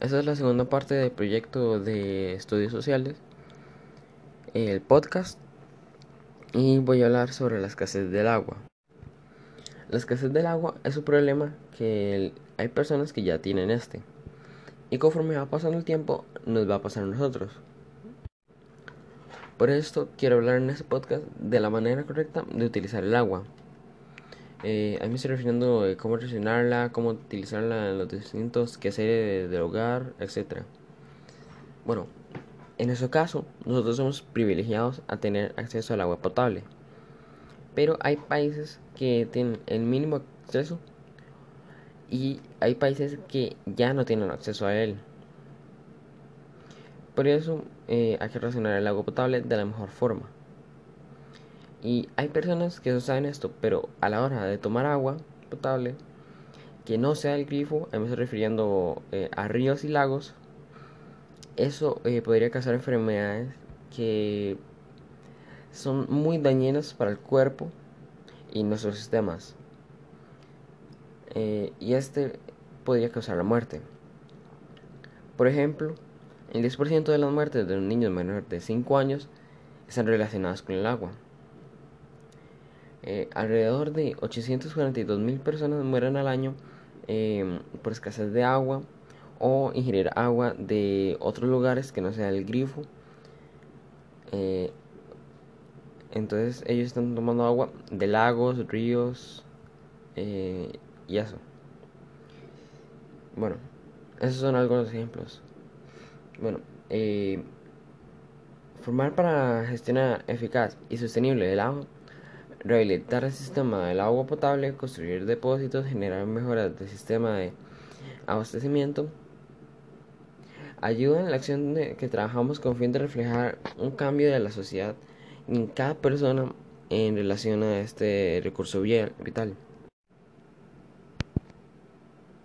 Esta es la segunda parte del proyecto de estudios sociales, el podcast, y voy a hablar sobre la escasez del agua. La escasez del agua es un problema que hay personas que ya tienen este, y conforme va pasando el tiempo, nos va a pasar a nosotros. Por esto quiero hablar en este podcast de la manera correcta de utilizar el agua. Eh, a mí me estoy refiriendo a cómo relacionarla, cómo utilizarla en los distintos quehaceres del hogar, etc. Bueno, en nuestro caso, nosotros somos privilegiados a tener acceso al agua potable. Pero hay países que tienen el mínimo acceso y hay países que ya no tienen acceso a él. Por eso eh, hay que relacionar el agua potable de la mejor forma. Y hay personas que no saben esto, pero a la hora de tomar agua potable, que no sea el grifo, me estoy refiriendo eh, a ríos y lagos, eso eh, podría causar enfermedades que son muy dañinas para el cuerpo y nuestros sistemas. Eh, y este podría causar la muerte. Por ejemplo, el 10% de las muertes de los niños menores de 5 años están relacionadas con el agua. Eh, alrededor de 842 mil personas mueren al año em, por escasez de agua o ingerir agua de otros lugares que no sea el grifo. Eh, entonces ellos están tomando agua de lagos, ríos eh, y eso. Bueno, esos son algunos ejemplos. Bueno, formar para gestionar eficaz y sostenible el agua rehabilitar el sistema del agua potable, construir depósitos, generar mejoras del sistema de abastecimiento, ayuda en la acción que trabajamos con fin de reflejar un cambio de la sociedad en cada persona en relación a este recurso vital.